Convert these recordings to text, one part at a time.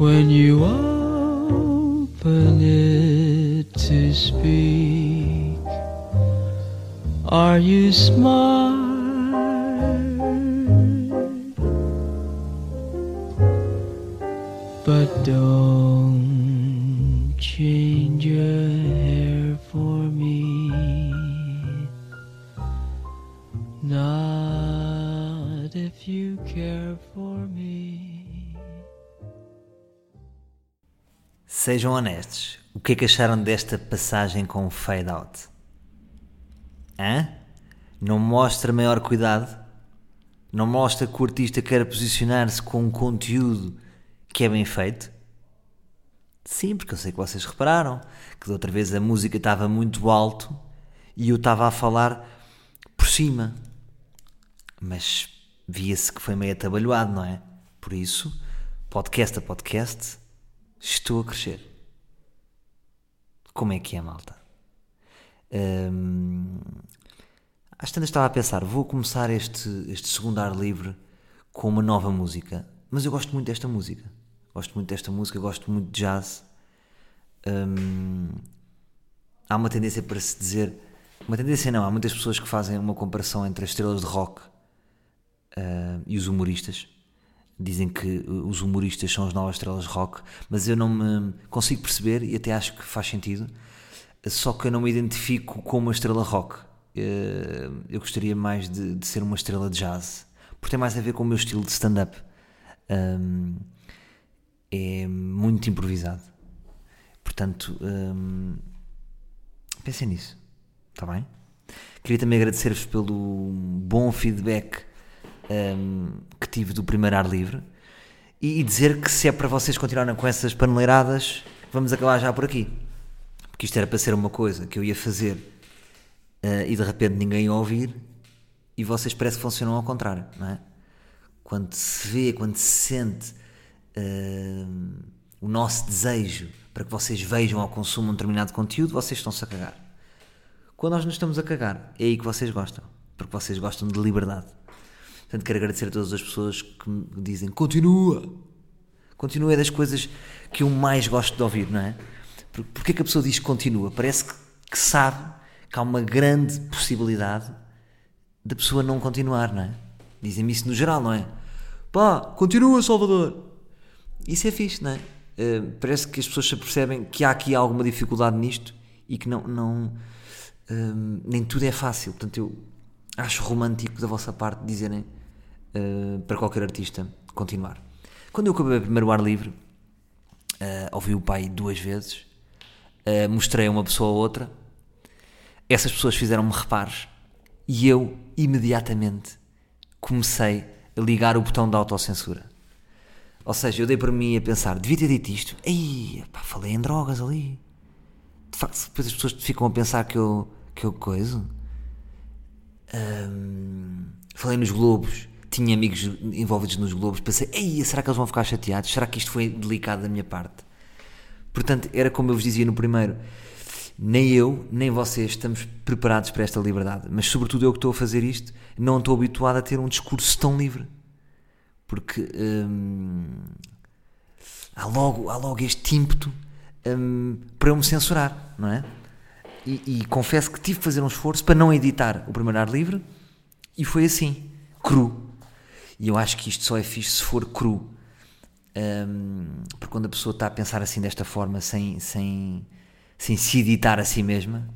When you open it to speak, are you smart? But don't Sejam honestos, o que é que acharam desta passagem com fade out? Hã? Não mostra maior cuidado? Não mostra que o artista quer posicionar-se com um conteúdo que é bem feito? Sim, porque eu sei que vocês repararam que da outra vez a música estava muito alto e eu estava a falar por cima. Mas via-se que foi meio atabalhoado, não é? Por isso, podcast a podcast, estou a crescer. Como é que é, malta? Hum, às tantas estava a pensar, vou começar este, este segundo ar livre com uma nova música, mas eu gosto muito desta música. Gosto muito desta música, gosto muito de jazz. Hum, há uma tendência para se dizer, uma tendência não, há muitas pessoas que fazem uma comparação entre as estrelas de rock uh, e os humoristas. Dizem que os humoristas são as novas estrelas rock, mas eu não me consigo perceber e até acho que faz sentido. Só que eu não me identifico como uma estrela rock. Uh, eu gostaria mais de, de, ser uma estrela de jazz, porque tem mais a ver com o meu estilo de stand-up. É muito improvisado. Portanto, pensem nisso, está bem? Queria também agradecer-vos pelo bom feedback hum, que tive do primeiro ar livre e, dizer que se é para vocês continuarem com essas paneleiradas, vamos acabar já por aqui. Porque isto era para ser uma coisa que eu ia fazer uh, e de repente ninguém ia ouvir e vocês parece que funcionam ao contrário, não é? Quando se vê, quando se sente uh, o nosso desejo para que vocês vejam ou consumam um determinado conteúdo, vocês estão-se a cagar. Quando nós nos estamos a cagar, é aí que vocês gostam, porque vocês gostam de liberdade. Portanto, quero agradecer a todas as pessoas que me dizem continua. Continua é das coisas que eu mais gosto de ouvir, não é? Porque é que a pessoa diz continua? Parece que, que sabe que há uma grande possibilidade da pessoa não continuar, não é? Dizem-me isso no geral, não é? Pá, continua, Salvador! Isso é fixe, não é? Uh, parece que as pessoas se percebem que há aqui alguma dificuldade nisto e que não, não uh, nem tudo é fácil. Portanto, eu acho romântico da vossa parte dizerem uh, para qualquer artista continuar. Quando eu acabei o primeiro ar livre, ouvi o pai duas vezes, mostrei a uma pessoa ou outra, essas pessoas fizeram-me reparos e eu imediatamente comecei a ligar o botão da autocensura. Ou seja, eu dei para mim a pensar, devia ter dito isto. Ei, pá, falei em drogas ali. De facto, depois as pessoas ficam a pensar que eu, que eu coiso. Um, falei nos globos. Tinha amigos envolvidos nos globos. Pensei, ei, será que eles vão ficar chateados? Será que isto foi delicado da minha parte? Portanto, era como eu vos dizia no primeiro. Nem eu, nem vocês estamos preparados para esta liberdade. Mas, sobretudo, eu que estou a fazer isto, não estou habituado a ter um discurso tão livre porque hum, há, logo, há logo este ímpeto hum, para eu me censurar, não é? E, e, confesso que tive que fazer um esforço para não editar o primeiro ar livre e foi assim, cru. E eu acho que isto só é fixe se for cru. Um, porque quando a pessoa está a pensar assim desta forma, sem, sem, sem se editar a si mesma,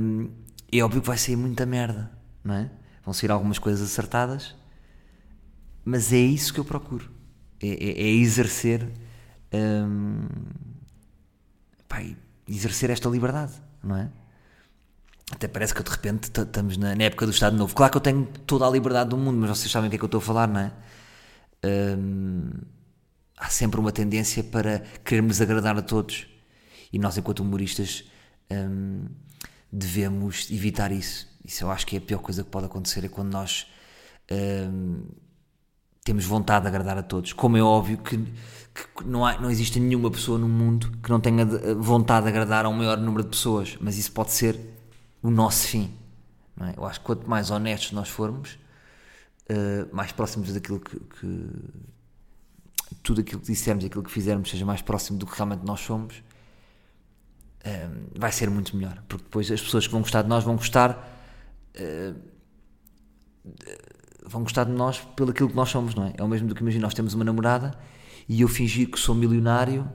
um, é óbvio que vai sair muita merda, não é? Vão sair algumas coisas acertadas mas é isso que eu procuro. É, é, é exercer. Hum, pá, exercer esta liberdade, não é? Até parece que de repente estamos na, na, época do Estado Novo. Claro que eu tenho toda a liberdade do mundo, mas vocês sabem o que é que eu estou a falar, não é? Hum, há sempre uma tendência para querermos agradar a todos. E nós, enquanto humoristas, hum, devemos evitar isso. Isso eu acho que é a pior coisa que pode acontecer, é quando nós hum, temos vontade de agradar a todos. Como é óbvio que, que não, há, não existe nenhuma pessoa no mundo que não tenha vontade de agradar a um maior número de pessoas, mas isso pode ser o nosso fim. É? Eu acho que quanto mais honestos nós formos, uh, mais próximos daquilo que, que, tudo aquilo que dissermos e aquilo que fizermos seja mais próximo do que realmente nós somos, hum, vai ser muito melhor. Porque depois as pessoas que vão gostar de nós vão gostar. Uh, vão gostar de nós pelo aquilo que nós somos, não é? É o mesmo do que imagina, nós temos uma namorada e eu fingir que sou milionário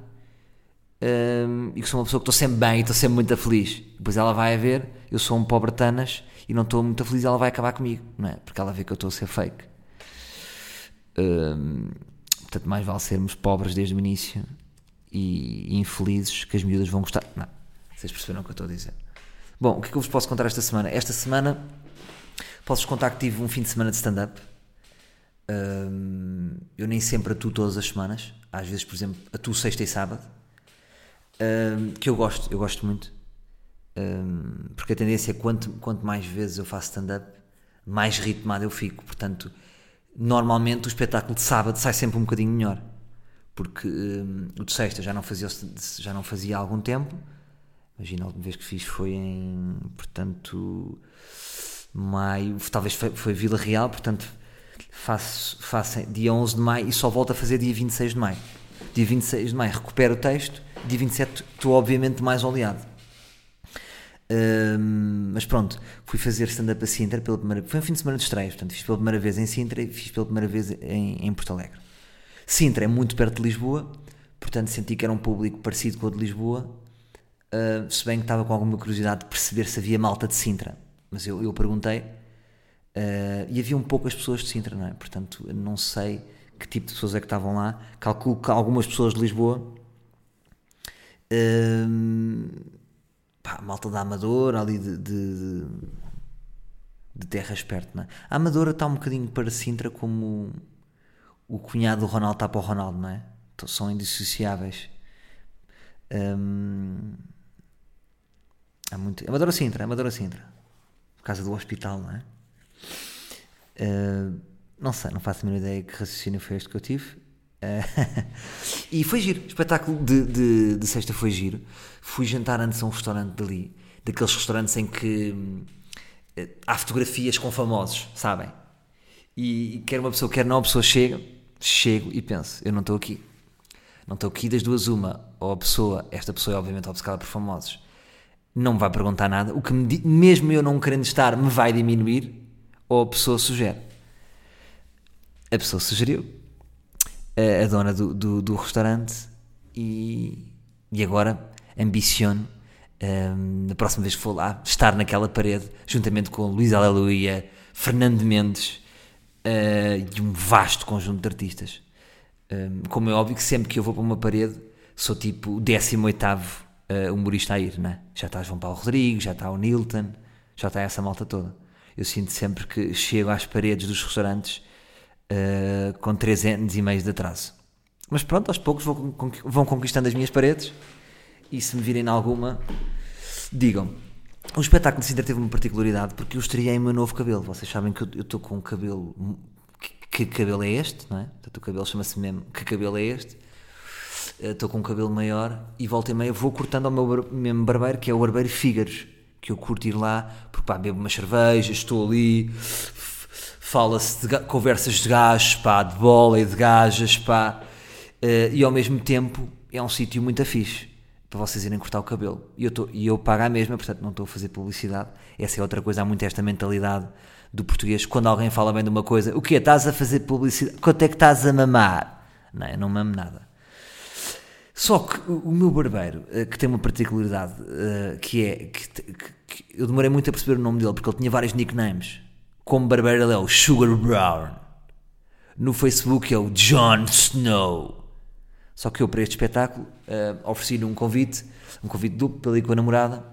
um, e que sou uma pessoa que estou sempre bem e estou sempre muito feliz. Depois ela vai a ver, eu sou um pobre tanas e não estou muito feliz ela vai acabar comigo, não é? Porque ela vê que eu estou a ser fake. Um, portanto, mais vale sermos pobres desde o início e infelizes que as miúdas vão gostar. Não, vocês perceberam o que eu estou a dizer. Bom, o que é que eu vos posso contar esta semana? Esta semana posso-vos contar que tive um fim de semana de stand-up. Um, eu nem sempre atuo todas as semanas. Às vezes, por exemplo, atuo sexta e sábado. Um, que eu gosto, eu gosto muito. Um, porque a tendência é quanto, quanto mais vezes eu faço stand-up, mais ritmado eu fico. Portanto, normalmente o espetáculo de sábado sai sempre um bocadinho melhor. Porque o de sexta já não, fazia, já não fazia há algum tempo Imagina, a última vez que fiz foi em, portanto, maio, talvez foi, foi Vila Real, portanto, faço, faço dia 11 de maio e só volto a fazer dia 26 de maio. Dia 26 de maio recupero o texto, dia 27 estou obviamente mais oleado. Um, mas pronto, fui fazer stand-up a Sintra pela primeira Foi um fim de semana de estreia, portanto, fiz pela primeira vez em Sintra e fiz pela primeira vez em, em Porto Alegre. Sintra é muito perto de Lisboa, portanto senti que era um público parecido com o de Lisboa Uh, se bem que estava com alguma curiosidade de perceber se havia malta de Sintra, mas eu, eu perguntei uh, e havia um poucas pessoas de Sintra, não é? Portanto, não sei que tipo de pessoas é que estavam lá. Calculo que algumas pessoas de Lisboa, pá, malta da Amadora, ali de, de, de terras perto, não é? A Amadora está um bocadinho para Sintra como o cunhado do Ronaldo está para o Ronaldo, não é? Então, são indissociáveis. Um, Há muito. Amadora Sintra, Amadora Sintra. Por causa do hospital, não é? Uh, não sei, não faço a mínima ideia que raciocínio foi este que eu tive. Uh, e foi giro. O espetáculo de, de, de, sexta foi giro. Fui jantar antes a um restaurante dali. Daqueles restaurantes em que uh, há fotografias com famosos, sabem? E, e quer uma pessoa, quer não, a pessoa chega, chego e penso: eu não estou aqui. Não estou aqui das duas, uma. Ou a pessoa, esta pessoa é obviamente obcecada por famosos não me vai perguntar nada, o que me, mesmo eu não querendo estar me vai diminuir, ou a pessoa sugere. A pessoa sugeriu, a, a dona do, do, do, restaurante, e, e agora ambiciono, um, na próxima vez que for lá, estar naquela parede, juntamente com Luís Aleluia, Fernando Mendes uh, e um vasto conjunto de artistas. Um, como é óbvio que sempre que eu vou para uma parede, sou tipo o 18 uh, humorista a ir, né? Já está João Paulo Rodrigues, já está o Nilton, já está essa malta toda. Eu sinto sempre que chego às paredes dos restaurantes uh, com 3 anos e meio de atraso. Mas pronto, aos poucos vou, vão conquistando as minhas paredes e se me virem em alguma, digam. O espetáculo de Sintra teve uma particularidade porque eu estreiei o meu novo cabelo. Vocês sabem que eu estou com um cabelo. Que, que cabelo é este, não é? Portanto, o cabelo chama-se mesmo Que cabelo é este? estou com um cabelo maior e volta e meia vou cortando ao meu mesmo barbeiro, que é o barbeiro Fígaros, que eu curto ir lá, porque pá, bebo uma cerveja, estou ali, fala-se de conversas de gajos, pá, de bola e de gajas, pá, uh, e ao mesmo tempo é um sítio muito afixo para vocês irem cortar o cabelo. E eu, tô, e eu pago a mesma, portanto não estou a fazer publicidade. Essa é outra coisa, há muito esta mentalidade do português. Quando alguém fala bem de uma coisa, o que Estás a fazer publicidade? Quanto é que estás a mamar? Não, eu não mamo nada. Só que o meu barbeiro, eh, que tem uma particularidade, eh, que é que, que, eu demorei muito a perceber o nome dele, porque ele tinha vários nicknames. Como barbeiro, ele é o Sugar Brown. No Facebook é o Jon Snow. Só que eu, para este espetáculo, uh, ofereci-lhe um convite, um convite duplo para ir com a namorada,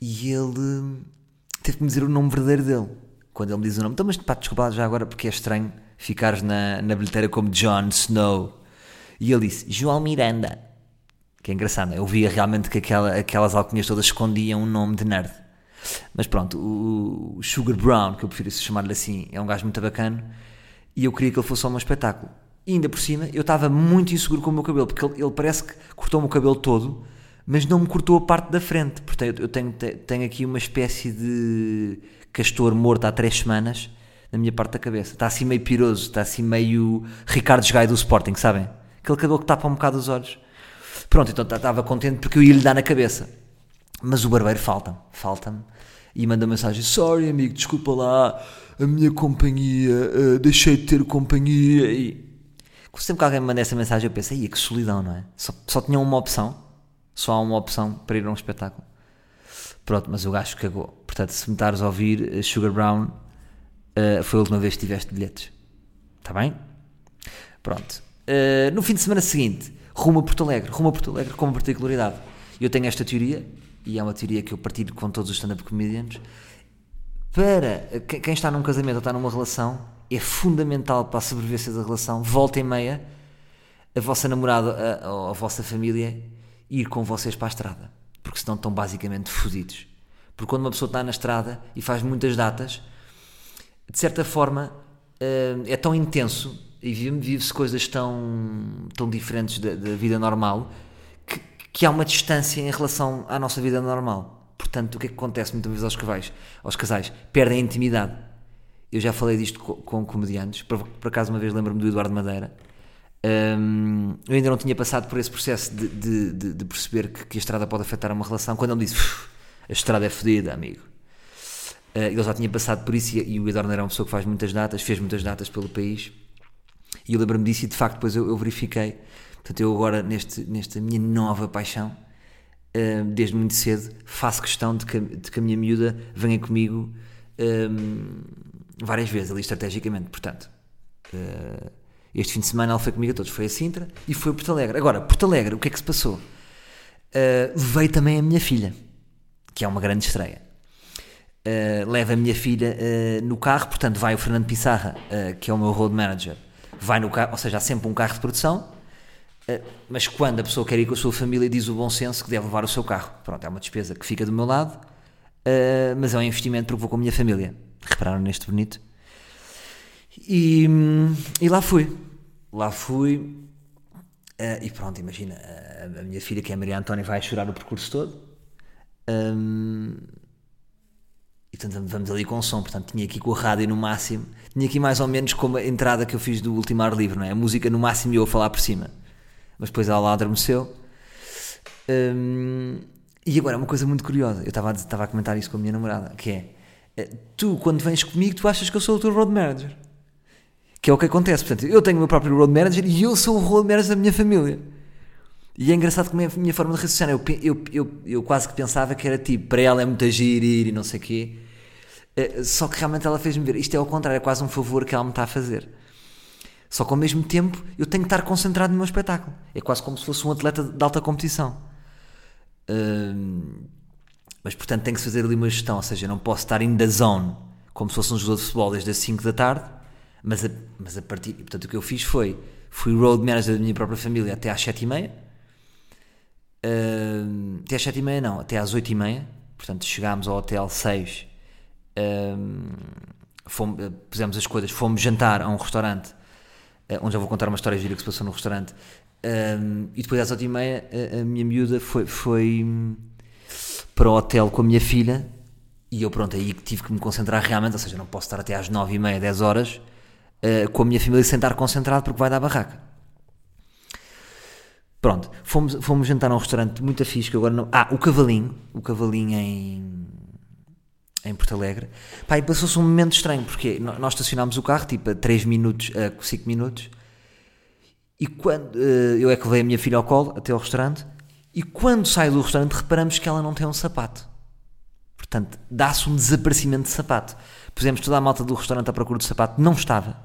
e ele teve que me dizer o nome verdadeiro dele. Quando ele me diz o nome, então, mas pá, desculpa já agora, porque é estranho ficares na, na bilheteira como Jon Snow. E ele disse João Miranda. Que é engraçado, eu via realmente que aquela, aquelas alcunhas todas escondiam um nome de nerd. Mas pronto, o Sugar Brown, que eu prefiro chamar-lhe assim, é um gajo muito bacana e eu queria que ele fosse só um espetáculo. E ainda por cima, eu estava muito inseguro com o meu cabelo, porque ele, ele parece que cortou-me o cabelo todo, mas não me cortou a parte da frente. Portanto, eu tenho, tenho aqui uma espécie de castor morto há três semanas na minha parte da cabeça. Está assim meio piroso, está assim meio Ricardo Gai do Sporting, sabem? Aquele cabelo que tapa um bocado os olhos. Pronto, então estava contente porque eu ia lhe dar na cabeça. Mas o barbeiro falta-me, falta-me. E manda mensagem: Sorry, amigo, desculpa lá, a minha companhia, uh, deixei de ter companhia. E sempre que alguém me manda essa mensagem, eu penso: Aí, que solidão, não é? Só, só tinha uma opção, só há uma opção para ir a um espetáculo. Pronto, mas o gajo cagou. Portanto, se me estares a ouvir, Sugar Brown, uh, foi a última vez que tiveste bilhetes. Está bem? Pronto. Uh, no fim de semana seguinte, rumo a Porto Alegre. Rumo a Porto Alegre com uma particularidade. Eu tenho esta teoria, e é uma teoria que eu partilho com todos os stand-up comedians. Para quem está num casamento ou está numa relação, é fundamental para a sobrevivência da relação, volta e meia, a vossa namorada ou a, a vossa família ir com vocês para a estrada. Porque senão estão basicamente fodidos. Porque quando uma pessoa está na estrada e faz muitas datas, de certa forma eh, é tão intenso e vive-se coisas tão, tão diferentes da, da vida normal que, há uma distância em relação à nossa vida normal. Portanto, o que é que acontece muitas vezes aos casais? Aos casais perdem a intimidade. Eu já falei disto com, com comediantes, por, por acaso uma vez lembro-me do Eduardo Madeira. Um, eu ainda não tinha passado por esse processo de, de, de, de perceber que, que, a estrada pode afetar uma relação, quando ele me disse a estrada é fodida, amigo. Uh, ele já tinha passado por isso e, e o Eduardo era uma pessoa que faz muitas datas, fez muitas datas pelo país e eu lembro-me disso e de facto depois eu, eu, verifiquei. Portanto, eu agora, neste, nesta minha nova paixão, uh, desde muito cedo, faço questão de que, de que a minha miúda venha comigo um, várias vezes, ali estrategicamente. Portanto, uh, este fim de semana ela foi comigo a todos. Foi a Sintra e foi a Porto Alegre. Agora, Porto Alegre, o que é que se passou? Uh, veio também a minha filha, que é uma grande estreia. Uh, leva a minha filha uh, no carro, portanto vai o Fernando Pissarra, que é o meu road manager, vai no carro, ou seja, há sempre um carro de produção, mas quando a pessoa quer ir com a sua família, diz o bom senso que deve levar o seu carro. Pronto, é uma despesa que fica do meu lado, uh, mas é um investimento porque vou com a minha família. Repararam neste bonito? E, e lá fui. Lá fui. Uh, e pronto, imagina, a, minha filha, que é a Maria Antónia, vai chorar o percurso todo. E portanto vamos ali com o som, portanto tinha aqui com a rádio no máximo, tinha aqui mais ou menos como a entrada que eu fiz do último ar livre, não é? A música no máximo e eu a falar por cima. Mas depois ela adormeceu. Um, e agora, uma coisa muito curiosa, eu estava a, estava a comentar isso com a minha namorada, que é, eh, tu quando vens comigo, tu achas que eu sou o teu road manager. Que é o que acontece, portanto, eu tenho o meu próprio road manager e eu sou o road manager da minha família. E é engraçado como é a minha forma de raciocinar. Eu, eu, eu, eu quase que pensava que era tipo, para ela é muito agir, ir e não sei o quê. Eh, só que realmente ela fez-me ver. Isto é ao contrário, é quase um favor que ela me está a fazer. Só que ao mesmo tempo eu tenho que estar concentrado no meu espetáculo. É quase como se fosse um atleta de alta competição. mas portanto tem que fazer ali uma gestão. Ou seja, não posso estar in the zone como se fosse um jogador de futebol desde as 5 da tarde. Mas a, mas a partir. Portanto, o que eu fiz foi. Fui road manager da minha própria família até às 7 e meia até às 7 e meia não, até às 8 e meia. Portanto, chegámos ao hotel 6, uh, fomos, uh, pusemos as coisas, fomos jantar a um restaurante, eh, onde já vou contar uma história gira que se passou no restaurante. e depois às 8 e meia a, a minha miúda foi, foi para o hotel com a minha filha e eu pronto, aí tive que me concentrar realmente, ou seja, não posso estar até às 9 e meia, 10 horas com a minha família sem estar concentrado porque vai dar barraca. Pronto, fomos, fomos jantar a um restaurante muito fixe que agora não. Ah, o Cavalinho, o Cavalinho em. Em Porto Alegre. Pá, e passou-se um momento estranho, porque nós estacionámos o carro tipo a 3 minutos, a 5 minutos, e quando. Uh, eu é que levei a minha filha ao colo até ao restaurante, e quando saio do restaurante reparamos que ela não tem um sapato. Portanto, dá-se um desaparecimento de sapato. Pusemos toda a malta do restaurante à procura do sapato, não estava.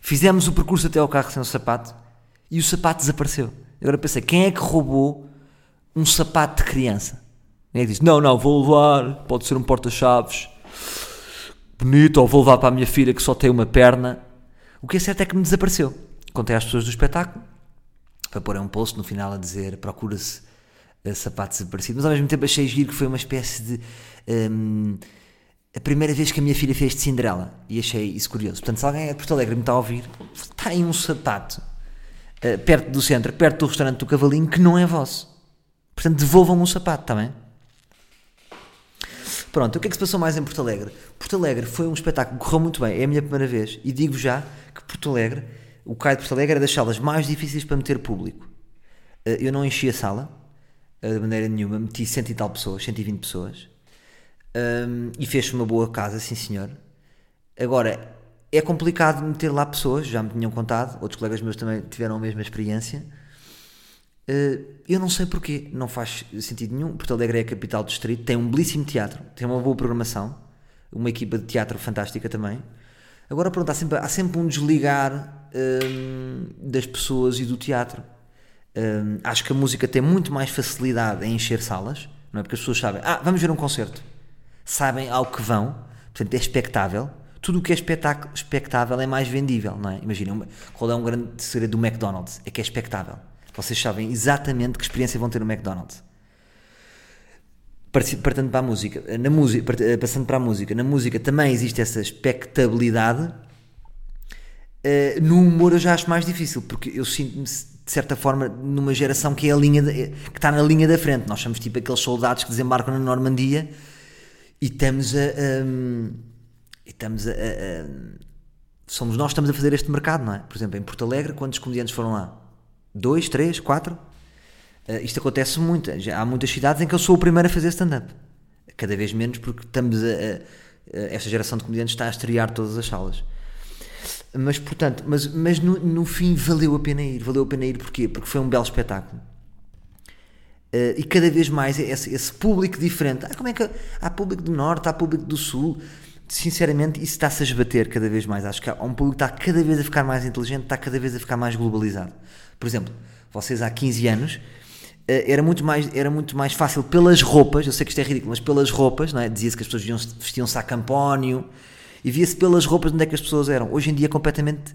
Fizemos o percurso até ao carro sem o sapato e o sapato desapareceu. Agora pensei, quem é que roubou um sapato de criança? Que diz, não, não, vou levar, pode ser um porta-chaves, bonito, ou vou levar para a minha filha que só tem uma perna. O que é certo é que me desapareceu. Contei às pessoas do espetáculo, para pôr um post no final a dizer, procura-se uh, sapato desaparecido, mas ao mesmo tempo achei giro que foi uma espécie de... Um, a primeira vez que a minha filha fez de Cinderela e achei isso curioso. Portanto, se alguém é de Porto Alegre me está a ouvir, está aí um sapato uh, perto do centro, perto do restaurante do Cavalinho, que não é vosso. Portanto, devolvam o sapato, está bem? Pronto, o que é que se passou mais em Porto Alegre? Porto Alegre foi um espetáculo que correu muito bem, é a minha primeira vez, e digo já que Porto Alegre, o CAI de Porto Alegre é das salas mais difíceis para meter público. Eh, Eu não enchi a sala, eh, de maneira nenhuma, meti cento e tal pessoas, 120 pessoas, Hum, e fez uma boa casa, sim senhor. Agora, é complicado meter lá pessoas, já me tinham contado, outros colegas meus também tiveram a mesma experiência. Uh, eu não sei porquê, não faz sentido nenhum. Porto Alegre é a capital do distrito, tem um belíssimo teatro, tem uma boa programação, uma equipa de teatro fantástica também. Agora, pronto, há sempre, há sempre um desligar hum, das pessoas e do teatro. Hum, acho que a música tem muito mais facilidade em encher salas, não é? Porque as pessoas sabem, ah, vamos ver um concerto, sabem ao que vão, portanto é expectável. Tudo o que é espetáculo, expectável é mais vendível, não é? Imaginem, uma- qual é um grande segredo do McDonald's? É que é expectável. Vocês sabem exatamente que experiência vão ter no McDonald's. Parti- Partindo para a música, na música, eh, passando para a música, na música também existe essa expectabilidade. Eh, no humor eu já acho mais difícil, porque eu sinto-me de certa forma numa geração que é a linha de- que está na linha da frente. Nós somos tipo aqueles soldados que desembarcam na Normandia e estamos a, a- e estamos a, a- a- somos nós que estamos a fazer este mercado, não é? Por exemplo, em Porto Alegre, quantos comediantes foram lá? Dois, três, quatro? Uh, isto acontece muito. Já há muitas cidades em que eu sou o primeiro a fazer stand-up. Cada vez menos porque estamos a, a- a- esta geração de comediantes está a estrear todas as salas. Mas, portanto, mas, mas no, no fim valeu a pena ir. Valeu a pena ir porquê? Porque foi um belo espetáculo. Uh, e cada vez mais esse, esse público diferente. Ah, como é que há público do Norte, há público do Sul? Sinceramente, isso está-se a esbater cada vez mais. Acho que há um público que está cada vez a ficar mais inteligente, está cada vez a ficar mais globalizado. Por exemplo, vocês há 15 anos eh, era muito mais era muito mais fácil pelas roupas. Eu sei que isto é ridículo, mas pelas roupas, não é? Dizia-se que as pessoas vestiam-se a campónio e via-se pelas roupas de onde é que as pessoas eram. Hoje em dia, completamente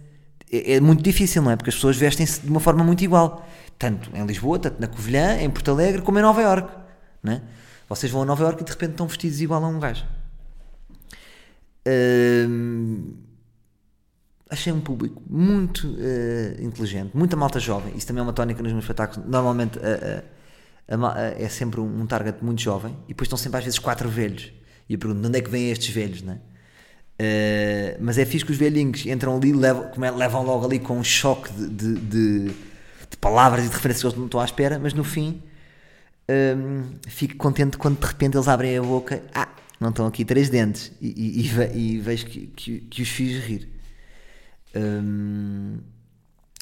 é, é muito difícil, não é? Porque as pessoas vestem-se de uma forma muito igual, tanto em Lisboa, tanto na Covilhã, em Porto Alegre, como em Nova Iorque, não é? Vocês vão a Nova Iorque e de repente estão vestidos igual a um gajo. Hum, achei um público muito eh, inteligente, muita malta jovem. Isso também é uma tónica nos meus espetáculos. Normalmente é sempre um, target muito jovem e depois estão sempre às vezes quatro velhos. E eu pergunto de onde é que vêm estes velhos, né? Eh, mas é fixe que os velhinhos entram ali, levam, é, levam logo ali com um choque de, de, de- de palavras e de referências que eles não estão à espera, mas no fim hum, fico contente quando de repente eles abrem a boca. Ah, não estão aqui três dentes. E, e- e e vejo que, que, que os fiz rir. Hum,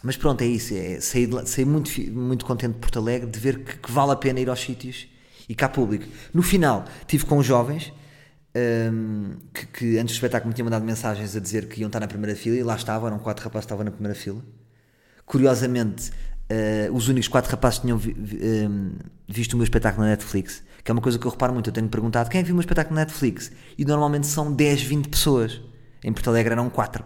mas pronto, é isso. É, saí, lá- saí muito, muito contente de Porto Alegre de ver que, que vale a pena ir aos sítios e cá público. No final, tive com os jovens hum, que, que antes do espetáculo me tinham mandado mensagens a dizer que iam estar na primeira fila e lá estavam, eram quatro rapazes que estavam na primeira fila. Curiosamente, eh, os únicos quatro rapazes que tinham vi- vi- hum, visto o meu espetáculo na Netflix, que é uma coisa que eu reparo muito. Eu tenho perguntado quem é viu meu espetáculo na Netflix e normalmente são 10, 20 pessoas. Em Porto Alegre eram quatro.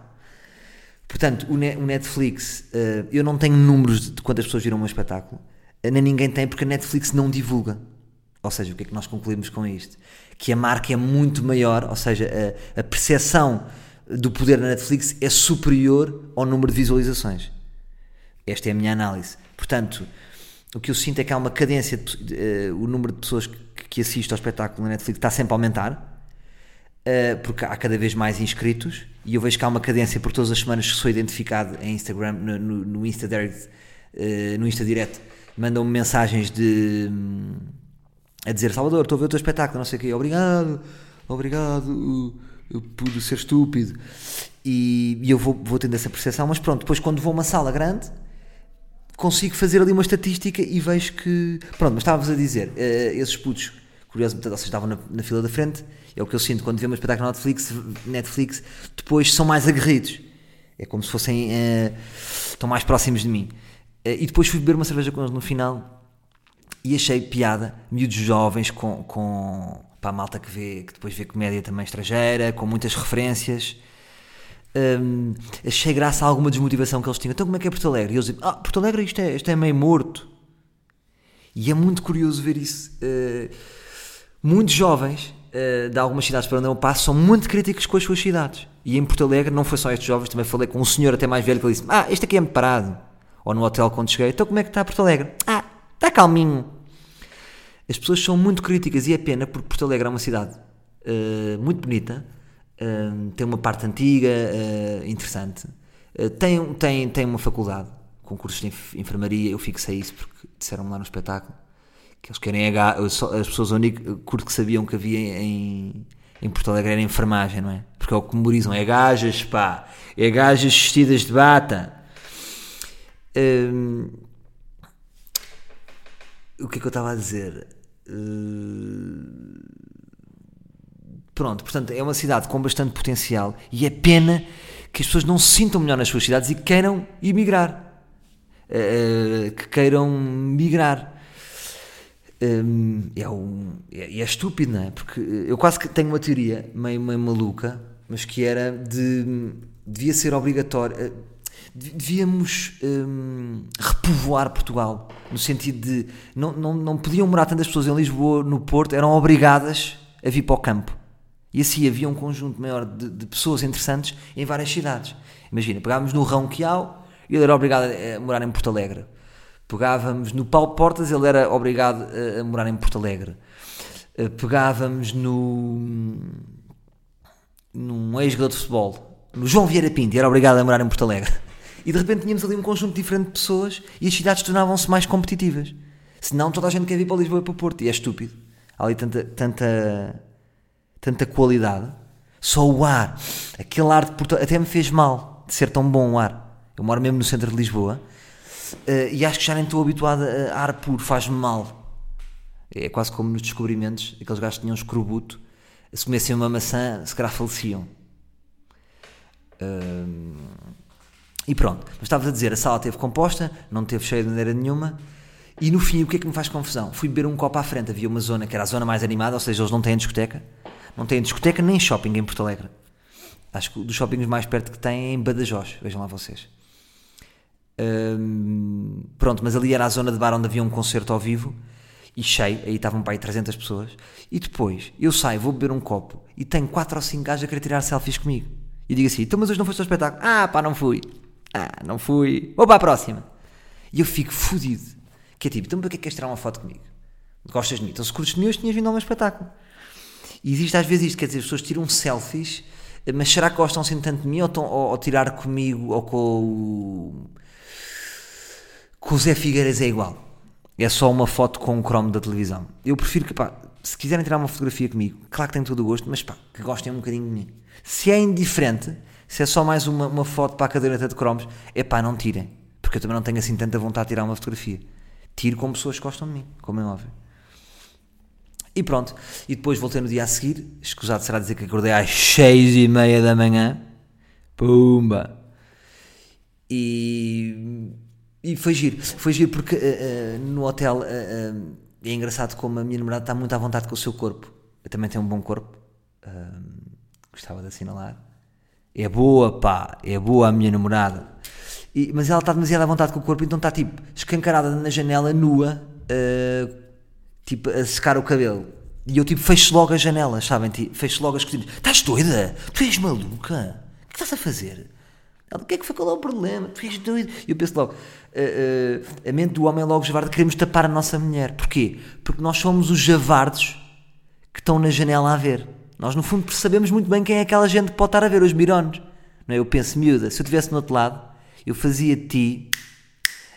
Portanto, o, Ne- o Netflix, eh, eu não tenho números de- quantas pessoas viram meu espetáculo, eh, nem ninguém tem, porque a Netflix não divulga. Ou seja, o que é que nós concluímos com isto? Que a marca é muito maior, ou seja, a, a percepção do poder na Netflix é superior ao número de visualizações. Esta é a minha análise. Portanto, o que eu sinto é que há uma cadência, de, eh, o número de pessoas que, que assistem ao espetáculo na Netflix está sempre a aumentar, eh, porque há cada vez mais inscritos, e eu vejo que há uma cadência por todas as semanas que sou identificado em Instagram, no, no, no Insta Direct, eh, no Insta Direct, mandam-me mensagens de hum, a dizer Salvador, estou a ver o teu espetáculo, não sei o quê, obrigado, obrigado pude ser estúpido. E, e eu vou, vou tendo essa percepção, mas pronto, depois quando vou a uma sala grande consigo fazer ali uma estatística e vejo que. Pronto, mas estávamos a dizer, eh, esses putos, curiosamente, vocês estavam na, na fila da frente, é o que eu sinto quando vemos um espetáculo na Netflix, Netflix, depois são mais aguerridos. É como se fossem. eh, estão mais próximos de mim. Eh, e depois fui beber uma cerveja com eles no final e achei piada, miúdos jovens com. com para a malta que, vê, que depois vê comédia também estrangeira, com muitas referências. Hum, achei graça a alguma desmotivação que eles tinham. Então, como é que é Porto Alegre? E eles dizem: Ah, Porto Alegre, isto é, isto é meio morto. E é muito curioso ver isso. Uh, muitos jovens uh, de algumas cidades para onde eu passo são muito críticos com as suas cidades. E em Porto Alegre, não foi só estes jovens, também falei com um senhor até mais velho que ele disse: Ah, este aqui é muito parado. Ou no hotel, quando cheguei: Então, como é que está Porto Alegre? Ah, está calminho. As pessoas são muito críticas e é pena porque Porto Alegre é uma cidade uh, muito bonita, uh, tem uma parte antiga, uh, interessante, tem, tem, tem uma faculdade, com cursos de enfermaria, eu fixei isso porque disseram-me lá no espetáculo, que eles querem H, as pessoas único curso que sabiam que havia em, em Porto Alegre era enfermagem, não é? Porque é o que memorizam, é gajas, pá, é gajas vestidas de bata. Um, o que é que eu estava a dizer? Pronto, portanto, é uma cidade com bastante potencial e é pena que as pessoas não se sintam melhor nas suas cidades e queiram emigrar. Uh, que queiram migrar. Um, é, um, é, é, estúpido, não é? Porque eu quase que tenho uma teoria meio, meio maluca, mas que era de. devia ser obrigatório. Eh, devíamos um, repovoar Portugal, no sentido de. Não, não, não podiam morar tantas pessoas em Lisboa, no Porto, eram obrigadas a vir para o campo. E assim havia um conjunto maior de, de pessoas interessantes em várias cidades. Imagina, pegávamos no Rão Quial ele era obrigado a morar em Porto Alegre Pegávamos no Paulo Portas, ele era obrigado a, a morar em Porto Alegre. Eh, pegávamos no. num ex-jogador de futebol, no João Vieira Pinto, era obrigado a morar em Porto Alegre. E de repente tínhamos ali um conjunto diferente de pessoas e as cidades tornavam-se mais competitivas. Senão toda a gente quer vir para Lisboa e para Porto. E é estúpido. Há ali tanta, tanta, tanta qualidade. Só o ar, aquele ar de Porto até me fez mal de ser tão bom o ar. Eu moro mesmo no centro de Lisboa Uh, e acho que já nem estou habituado a ar puro, faz-me mal. É quase como nos descobrimentos, aqueles gajos que tinham escorbuto, se comessem uma maçã, se calhar faleciam. E pronto, mas estavas a dizer, a sala teve composta, não teve cheia de maneira nenhuma, e no fim, o que é que me faz confusão? Fui beber um copo à frente, havia uma zona que era a zona mais animada, ou seja, eles não têm discoteca, não têm discoteca nem shopping em Porto Alegre. Acho que dos shoppings mais perto que têm é em Badajoz, vejam lá vocês pronto, mas ali era a zona de bar onde havia um concerto ao vivo e cheio, aí estavam para aí 300 pessoas. E depois eu saio, vou beber um copo e tenho 4 ou 5 gajos a querer tirar selfies comigo. E digo assim: então, mas hoje não foste ao espetáculo? Ah, pá, não fui. Ah, não fui. Vou para a próxima. E eu fico fodido. Que é tipo: então, para que é que queres tirar uma foto comigo? Gostas de mim? Então, se curtes de mim, hoje tinhas vindo ao meu espetáculo. E existe às vezes isto: quer dizer, as pessoas tiram selfies, mas será que gostam assim tanto de mim ou, ou tirar comigo ou com o com o Zé Figueiras é igual. É só uma foto com o cromo da televisão. Eu prefiro que, pá, se quiserem tirar uma fotografia comigo, claro que têm todo o gosto, mas pá, que gostem um bocadinho de mim. Se é indiferente, se é só mais uma, uma foto para a caderneta de cromos, é pá, não tirem. Porque eu também não tenho assim tanta vontade de tirar uma fotografia. Tiro com pessoas que gostam de mim, como é óbvio. E pronto. E depois voltei no dia a seguir. Escusado será dizer que acordei às seis e meia da manhã. Pumba! E e foi giro, foi giro porque uh, uh, no hotel uh, é engraçado como a minha namorada está muito à vontade com o seu corpo. Eu também tenho um bom corpo, gostava de assinalar. É boa, pá, é boa a minha namorada. E, mas ela está demasiado à vontade com o corpo, então está tipo escancarada na janela, nua, tipo a secar o cabelo. E eu tipo fecho logo as janelas, sabem? Fecho logo as cortinas. Estás doida? Tu és maluca? O que estás a fazer? O que é que foi? Qual é o problema? Tu és doido? E eu penso logo, uh, uh, a mente do homem é logo javarde, queremos tapar a nossa mulher. Porquê? Porque nós somos os javardos que estão na janela a ver. Nós, no fundo, sabemos muito bem quem é aquela gente que pode estar a ver, os mirones. Não é? Eu penso, miúda, se eu estivesse no outro lado, eu fazia de ti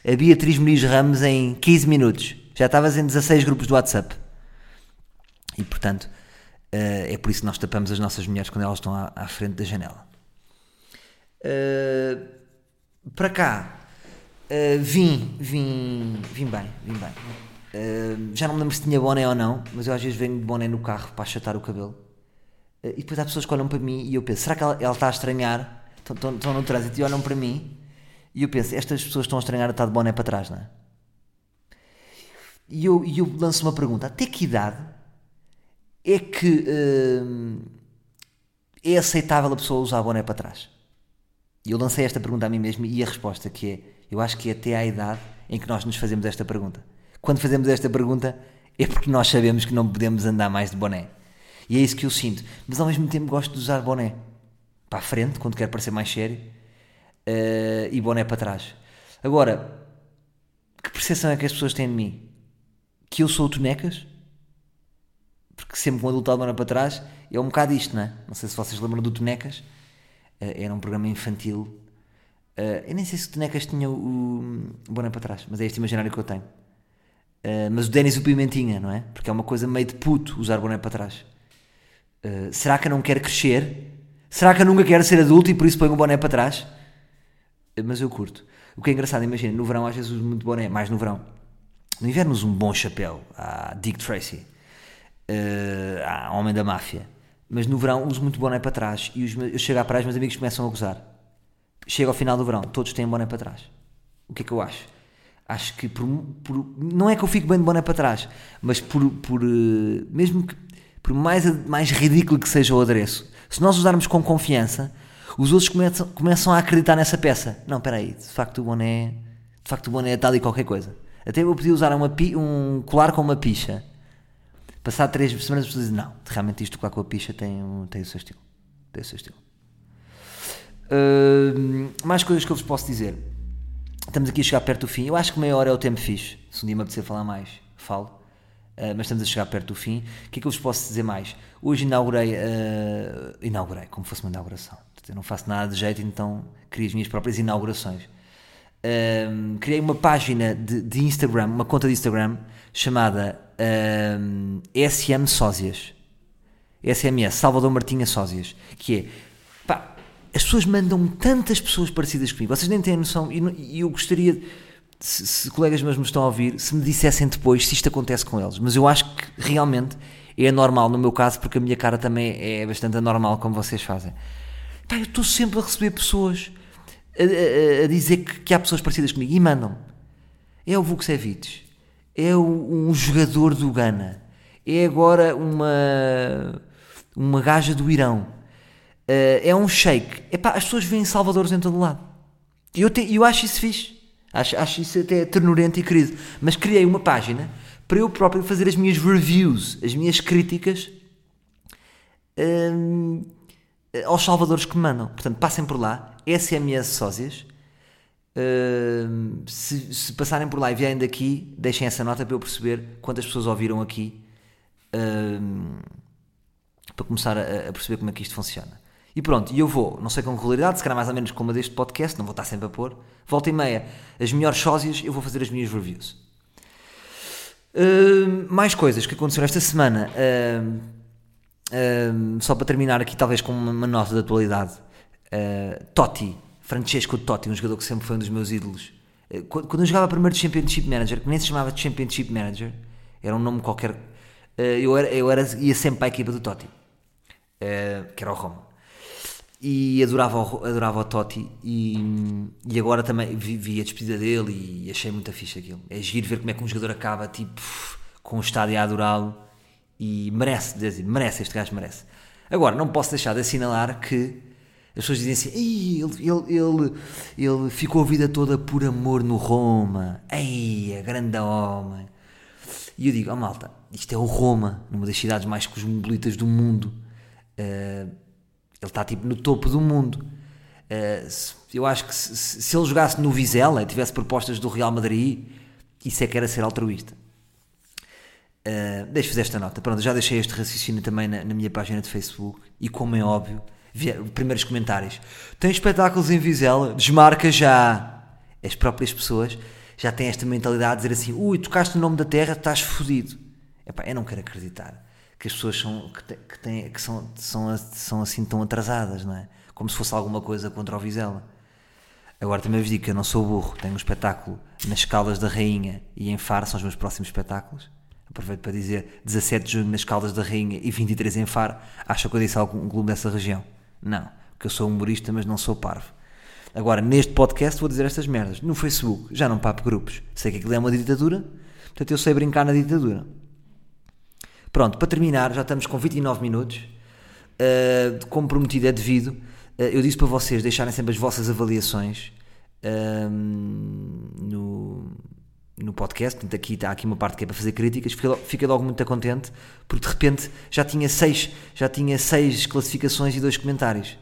a Beatriz Muniz Ramos em 15 minutos. Já estavas em 16 grupos do WhatsApp. E, portanto, uh, é por isso que nós tapamos as nossas mulheres quando elas estão à, frente da janela. Uh, para cá, uh, vim, vim, vim bem, vim bem. Já não me lembro se tinha boné ou não, mas eu às vezes venho de boné no carro para achatar o cabelo. e depois há pessoas que olham para mim e eu penso, será que ela, ela está a estranhar? Estão, estão, estão no trânsito e olham para mim e eu penso, estas pessoas estão a estranhar a estar de boné para trás, não é? E eu, eu lanço uma pergunta: até que idade é que uh, é aceitável a pessoa usar boné para trás? E eu lancei esta pergunta a mim mesmo e a resposta que é, eu acho que é até à idade em que nós nos fazemos esta pergunta. Quando fazemos esta pergunta é porque nós sabemos que não podemos andar mais de boné. E é isso que eu sinto. Mas ao mesmo tempo gosto de usar boné para a frente, quando quero parecer mais sério, uh, e boné para trás. Agora, que percepção é que as pessoas têm de mim? Que eu sou o Tonecas? Porque sempre que um adulto anda para trás, é um bocado isto, não é? Não sei se vocês lembram do Tonecas, uh, era um programa infantil. Uh, eu nem sei se o Tonecas tinha o, o boné para trás, mas é este imaginário que eu tenho. Uh, mas o Denis o Pimentinha, não é? Porque é uma coisa meio de puto usar boné para trás. será que eu não quero crescer? Será que eu nunca quero ser adulto e por isso ponho o boné para trás? mas eu curto. O que é engraçado, imagina, no verão às vezes uso muito boné, mais no verão. No inverno uso um bom chapéu, a Dick Tracy, uh, a Homem da Máfia. Mas no verão uso muito boné para trás e os, eu chego à praia os meus amigos começam a gozar. Chega ao final do verão, todos têm boné para trás. O que é que eu acho? Acho que por, por, não é que eu fico bem de boné para trás, mas por, por uh, mesmo que por mais, mais ridículo que seja o adereço, se nós usarmos com confiança, os outros começam, começam a acreditar nessa peça. Não, espera aí, de facto o boné, de facto o boné é tal e qualquer coisa. Até eu podia usar uma, um colar com uma picha. Passar três semanas, as pessoas dizem, não, realmente isto colar com a picha tem, tem o seu estilo. Tem o seu estilo. Uh, mais coisas que eu vos posso dizer. Estamos aqui a chegar perto do fim. Eu acho que meia hora é o tempo fixe. Se um dia me apetecer falar mais, falo. Uh, mas estamos a chegar perto do fim. O que é que eu vos posso dizer mais? Hoje inaugurei, uh, inaugurei, como fosse uma inauguração. Eu não faço nada de jeito, então criei as minhas próprias inaugurações. Um, criei uma página de, de, Instagram, uma conta de Instagram chamada um, SM Sósias. SMS, Salvador Martinha Sósias. Que é, pá, as pessoas mandam tantas pessoas parecidas comigo, vocês nem têm noção, e eu gostaria, se, se, colegas meus me estão a ouvir, se me dissessem depois se isto acontece com eles, mas eu acho que realmente é normal no meu caso, porque a minha cara também é bastante anormal, como vocês fazem. Pá, eu estou sempre a receber pessoas a, a, dizer que, que, há pessoas parecidas comigo e mandam. É o Vukcevic, é o, um jogador do Ghana, é agora uma, uma gaja do Irão, uh, é um sheik. Epá, as pessoas veem Salvadores em todo lado. E eu, eu acho isso fixe. Acho, acho isso até ternurento e querido. Mas criei uma página para eu próprio fazer as minhas reviews, as minhas críticas. Hum, eh, aos salvadores que me mandam. Portanto, passem por lá, SMS sósias. Uh, se, se, passarem por lá e vierem daqui, deixem essa nota para eu perceber quantas pessoas ouviram aqui. Uh, para começar a, a, perceber como é que isto funciona. E pronto, eu vou, não sei com regularidade, se calhar mais ou menos como a deste podcast, não vou estar sempre a pôr. Volta e meia, as melhores sósias, eu vou fazer as minhas reviews. Uh, mais coisas que aconteceram esta semana. Uh, só para terminar aqui, talvez com uma, nota de atualidade. Uh, Totti, Francesco Totti, um jogador que sempre foi um dos meus ídolos. Uh, quando, eu jogava primeiro de Championship Manager, que nem se chamava de Championship Manager, era um nome qualquer. Uh, eu era, eu era, ia sempre para a equipa do Totti, que era o Roma. E adorava o, adorava o Totti e, e agora também vi, vi, a despedida dele e achei muito fixe aquilo. É giro ver como é que um jogador acaba tipo, com o estádio a adorá-lo e merece, dizer, merece, este gajo merece. Agora, não posso deixar de assinalar que as pessoas dizem assim: ele, ele, ele, ele ficou a vida toda por amor no Roma, ei, a grande homem. E eu digo: oh malta, isto é o Roma, numa das cidades mais cosmopolitas do mundo. Uh, ele está tipo no topo do mundo. Uh, eu acho que se, se, ele jogasse no Vizela, tivesse propostas do Real Madrid, isso é que era ser altruísta. Uh, Deixo-vos esta nota. Pronto, já deixei este raciocínio também na, na, minha página de Facebook e, como é óbvio, primeiros comentários. Tem espetáculos em Vizela? Desmarca já! As próprias pessoas já têm esta mentalidade de dizer assim: ui, tocaste no nome da terra, estás fodido. Epá, eu não quero acreditar que as pessoas são, que, te, que, têm, que são, são, são assim tão atrasadas, não é? Como se fosse alguma coisa contra o Vizela. Agora também vos digo que eu não sou burro, tenho um espetáculo nas Caldas da Rainha e em Faro, são os meus próximos espetáculos aproveito para dizer 17 de junho nas Caldas da Rainha e 23 em Faro, acha que eu disse algum clube dessa região? Não, porque eu sou humorista, mas não sou parvo. Agora, neste podcast vou dizer estas merdas. No Facebook, já não papo grupos. Sei que aquilo é uma ditadura, portanto eu sei brincar na ditadura. Pronto, para terminar, já estamos com 29 minutos. Uh, como prometido é devido, uh, eu disse para vocês deixarem sempre as vossas avaliações uh, no, no podcast, portanto aqui está aqui uma parte que é para fazer críticas, fiquei, fiquei logo muito contente, porque de repente já tinha seis, já tinha seis classificações e dois comentários,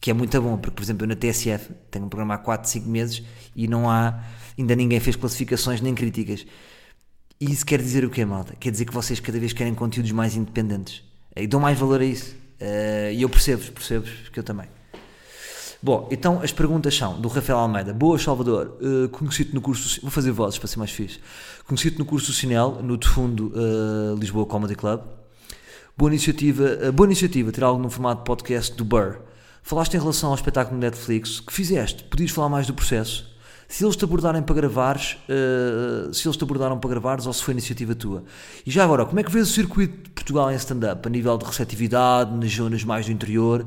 que é muito bom, porque por exemplo eu na TSF tenho um programa há 4, 5 meses e não há, ainda ninguém fez classificações nem críticas. E isso quer dizer o quê, malta? Quer dizer que vocês cada vez querem conteúdos mais independentes. E dão mais valor a isso. Eh, E eu percebo-vos, percebo-vos, porque eu também. Bom, então as perguntas são do Rafael Almeida. Boas, Salvador. Uh, Conheci-te no curso. Vou fazer vozes para ser mais fixe. Conheci-te no curso do Sinel, no de fundo uh, Lisboa Comedy Club. Boa iniciativa, uh, boa iniciativa ter algo no formato podcast do Burr. Falaste em relação ao espetáculo Netflix. Que fizeste? Podias falar mais do processo? Se eles te abordarem para gravares, uh, se eles te abordaram para gravares ou se foi iniciativa tua. E já agora, como é que vês o circuito de Portugal em stand-up? A nível de receptividade, nas zonas mais do interior?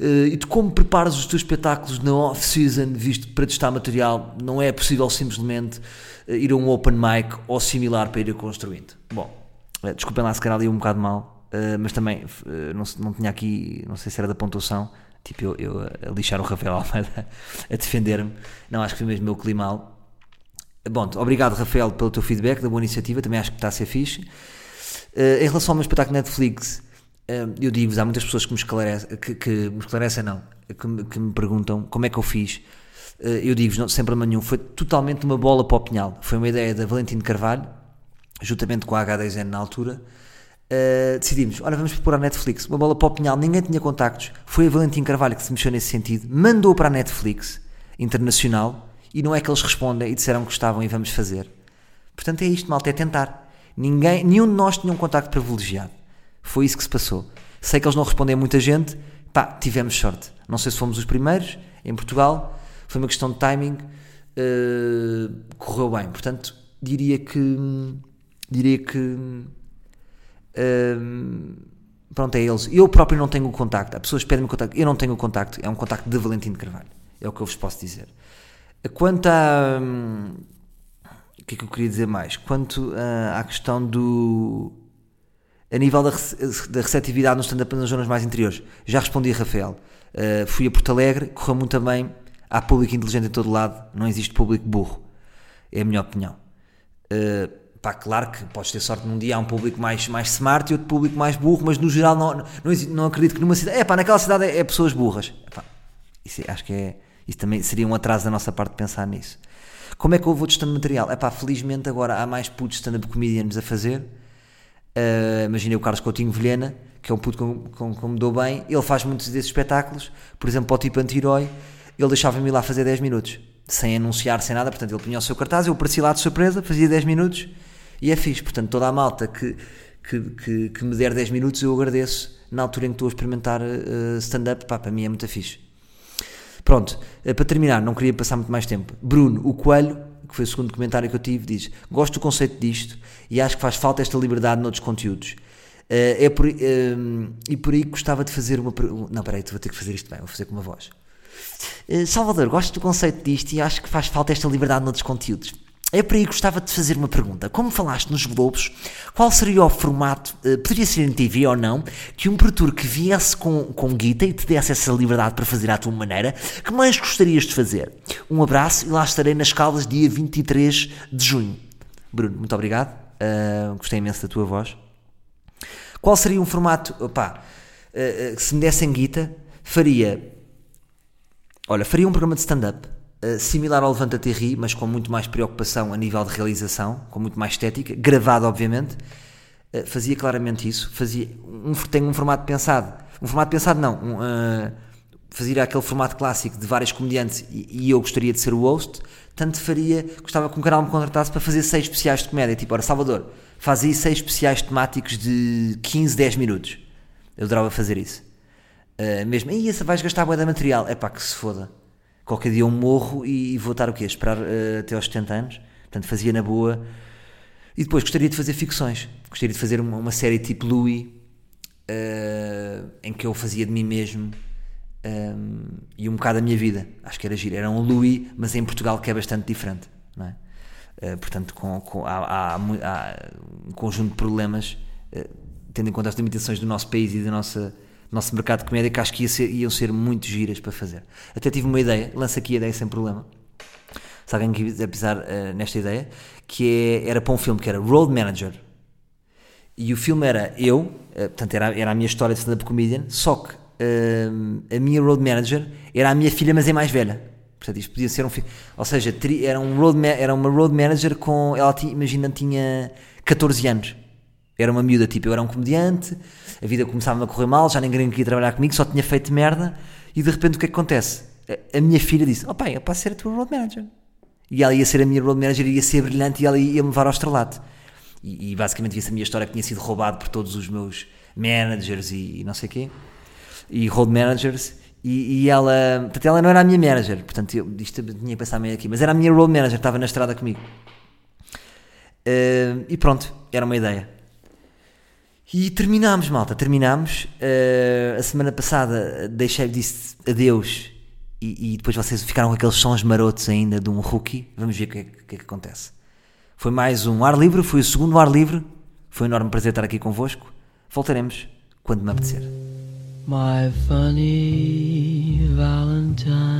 Uh, e de como preparas os teus espetáculos na off-season, visto para testar material não é possível simplesmente uh, ir a um open mic ou similar para ir construindo. Bom, uh, desculpem lá se calhar ali um bocado mal, mas também não, não tinha aqui, não sei se era da pontuação, tipo eu, eu a lixar o Rafael Almeida a defender-me. Não, acho que foi mesmo meu climal. Bom, obrigado Rafael pelo teu feedback, da boa iniciativa, também acho que está a ser fixe. Em relação ao meu espetáculo Netflix, eu digo-vos, há muitas pessoas que me esclarecem, que, que me esclarecem não, que me, que me perguntam como é que eu fiz. Uh, eu digo-vos, sem problema nenhum, foi totalmente uma bola para o pinhal. Foi uma ideia da Valentino Carvalho, juntamente com a H10N na altura. Uh, decidimos, olha, vamos pôr a Netflix, uma bola para o pinhal, ninguém tinha contactos. Foi a Valentim Carvalho que se mexeu nesse sentido, mandou para a Netflix internacional e não é que eles respondem e disseram que gostavam e vamos fazer. Portanto, é isto, malta, é tentar. Ninguém, nenhum de nós tinha um contacto privilegiado. Foi isso que se passou. Sei que eles não respondem a muita gente, pá, tivemos sorte. Não sei se fomos os primeiros em Portugal, foi uma questão de timing, uh, correu bem. Portanto, diria que. Diria que. uh, pronto, é eles. Eu próprio não tenho o contacto. As pessoas pedem-me o contacto. Eu não tenho o contacto. É um contacto de Valentim de Carvalho. É o que eu vos posso dizer. Quanto a. hum, o que é que eu queria dizer mais? Quanto ah, à questão do. A nível da, da receptividade no stand-up nas zonas mais interiores, já respondi a Rafael. Ah, fui a Porto Alegre, correu muito bem. Há público inteligente em todo lado, não existe público burro. É a minha opinião. Uh, pá, claro que podes ter sorte num dia há um público mais, mais smart e outro público mais burro, mas no geral não, não, não acredito que numa cidade. É pá, naquela cidade é, é pessoas burras. Epá, isso é- acho que é. Isso também seria um atraso da nossa parte pensar nisso. Como é que eu vou testando material? É pá, felizmente agora há mais putos stand-up comedians a fazer. Uh, imaginei o Carlos Coutinho Vilhena, que é um puto com, com me dou bem. Ele faz muitos desses espetáculos. Por exemplo, para o tipo anti-herói, ele deixava-me ir lá fazer 10 minutos, sem anunciar, sem nada. Portanto, ele punha o seu cartaz, eu aparecia lá de surpresa, fazia 10 minutos e é fixe. Portanto, toda a malta que, que, que, que me der 10 minutos, eu agradeço na altura em que estou a experimentar uh, stand-up. Pá, para mim é muito fixe. Pronto, eh, para terminar, não queria passar muito mais tempo. Bruno, o Coelho, que foi o segundo comentário que eu tive, diz: Gosto do conceito disto e acho que faz falta esta liberdade noutros conteúdos. Eh, é por, eh, e por aí gostava de fazer uma. per- Não, peraí, vou ter que fazer isto bem, vou fazer com uma voz. Eh, Salvador, gosto do conceito disto e acho que faz falta esta liberdade noutros conteúdos. É por aí gostava de fazer uma pergunta. Como falaste nos Globos, qual seria o formato, eh, poderia ser em TV ou não, que um produtor que viesse com, com guita e te desse essa liberdade para fazer à tua maneira, que mais gostarias de fazer? Um abraço e lá estarei nas Caldas dia 23 de junho. Bruno, muito obrigado. Eh, gostei imenso da tua voz. Qual seria um formato, opá, que se me dessem guita, faria Olha, faria um programa de stand-up uh, similar ao Levanta Terri, mas com muito mais preocupação a nível de realização, com muito mais estética, gravado, obviamente. Uh, fazia claramente isso. Fazia um, tenho um formato pensado. Um formato pensado, não. Um, uh, fazia aquele formato clássico de vários comediantes e, e eu gostaria de ser o host. Tanto faria, gostava que um canal me contratasse para fazer seis especiais de comédia. Tipo, ora, Salvador, faz aí seis especiais temáticos de 15, 10 minutos. Eu adorava fazer isso. Mesmo, e essa vais gastar boa de material. É pá, que se foda. Qualquer dia eu morro e vou estar o quê? Esperar uh, até aos 70 anos. Portanto, fazia na boa. E depois gostaria de fazer ficções. Gostaria de fazer uma, uma série tipo Louis, uh, em que eu fazia de mim mesmo um, e um bocado da minha vida. Acho que era giro. Era um Louis, mas em Portugal que é bastante diferente. Não é? Uh, portanto, com, com, há, há, há, um conjunto de problemas, uh, tendo em conta as limitações do nosso país e da nossa nosso mercado de comédia que acho que ia ser, iam ser muito giras para fazer. Até tive uma ideia, lança aqui a ideia sem problema. Se alguém quiser pisar uh, nesta ideia, que é, era para um filme que era Road Manager. E o filme era eu, uh, portanto era, era a minha história de stand-up comedian, só que uh, a minha road manager era a minha filha, mas é mais velha. Portanto, isto podia ser um filme. Ou seja, era, um road era uma road manager com. Ela, imagina, tinha 14 anos. Era uma miúda, tipo, eu era um comediante, a vida começava a correr mal, já ninguém queria trabalhar comigo, só tinha feito merda, e de repente o que é que acontece? A, a minha filha disse: Oh pai, eu posso ser a tua road manager. E ela ia ser a minha road manager, ia ser brilhante e ela ia me levar ao estrelato. E, e basicamente via-se a minha história que tinha sido roubado por todos os meus managers e, e não sei quê, e road managers. E, e ela, portanto, ela não era a minha manager, portanto, eu, isto eu tinha que pensar meio aqui, mas era a minha road manager, estava na estrada comigo. Eh, e pronto, era uma ideia. E terminámos, malta, terminámos. Eh, a semana passada deixei, disse adeus e, e depois vocês ficaram com aqueles sons marotos ainda de um rookie. Vamos ver o que é, que é que acontece. Foi mais um ar livre, foi o segundo ar livre. Foi um enorme prazer estar aqui convosco. Voltaremos quando me apetecer. My funny Valentine.